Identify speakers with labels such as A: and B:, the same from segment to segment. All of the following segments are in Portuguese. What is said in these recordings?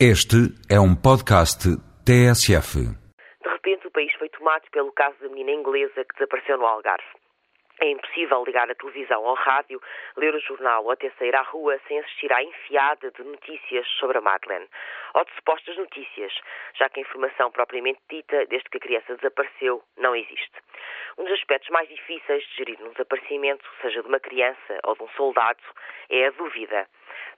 A: Este é um podcast TSF.
B: De repente, o país foi tomado pelo caso da menina inglesa que desapareceu no Algarve. É impossível ligar a televisão ao rádio, ler o jornal ou até sair à rua sem assistir à enfiada de notícias sobre a Madeleine. Ou de supostas notícias, já que a informação propriamente dita, desde que a criança desapareceu, não existe. Um dos aspectos mais difíceis de gerir um desaparecimento, seja de uma criança ou de um soldado, é a dúvida.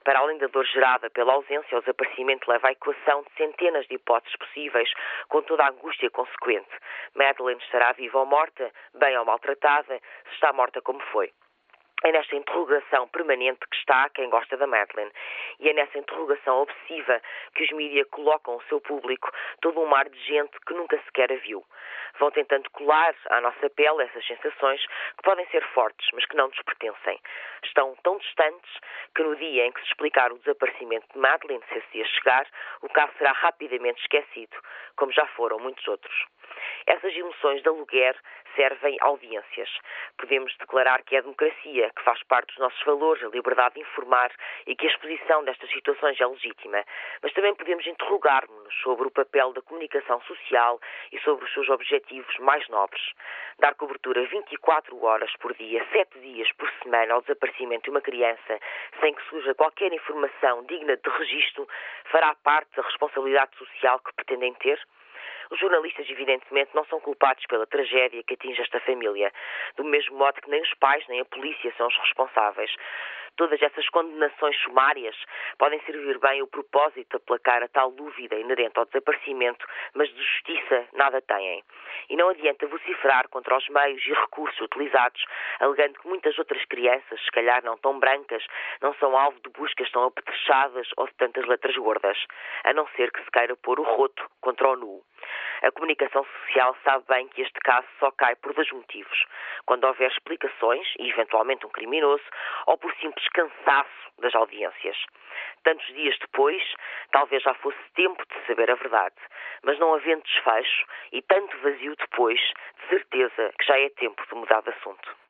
B: Para além da dor gerada pela ausência, o desaparecimento leva à equação de centenas de hipóteses possíveis, com toda a angústia consequente. Madeleine estará viva ou morta, bem ou maltratada, se está morta como foi. É nesta interrogação permanente que está quem gosta da Madeleine. E é nessa interrogação obsessiva que os mídias colocam o seu público todo um mar de gente que nunca sequer a viu. Vão tentando colar à nossa pele essas sensações que podem ser fortes, mas que não nos pertencem. Estão tão distantes que no dia em que se explicar o desaparecimento de Madeleine, se esse dia chegar, o caso será rapidamente esquecido, como já foram muitos outros. Essas emoções de aluguer servem audiências. Podemos declarar que é a democracia, que faz parte dos nossos valores, a liberdade de informar e que a exposição destas situações é legítima. Mas também podemos interrogar-nos sobre o papel da comunicação social e sobre os seus objetivos mais nobres. Dar cobertura 24 horas por dia, 7 dias por semana ao desaparecimento de uma criança, sem que surja qualquer informação digna de registro, fará parte da responsabilidade social que pretendem ter? Os jornalistas, evidentemente, não são culpados pela tragédia que atinge esta família, do mesmo modo que nem os pais nem a polícia são os responsáveis. Todas essas condenações sumárias podem servir bem o propósito de aplacar a tal dúvida inerente ao desaparecimento, mas de justiça nada têm. E não adianta vociferar contra os meios e recursos utilizados, alegando que muitas outras crianças, se calhar não tão brancas, não são alvo de buscas tão apetrechadas ou de tantas letras gordas, a não ser que se queira pôr o roto contra o nu. A comunicação social sabe bem que este caso só cai por dois motivos. Quando houver explicações, e eventualmente um criminoso, ou por simples cansaço das audiências. Tantos dias depois, talvez já fosse tempo de saber a verdade, mas não havendo desfecho e tanto vazio depois, de certeza que já é tempo de mudar de assunto.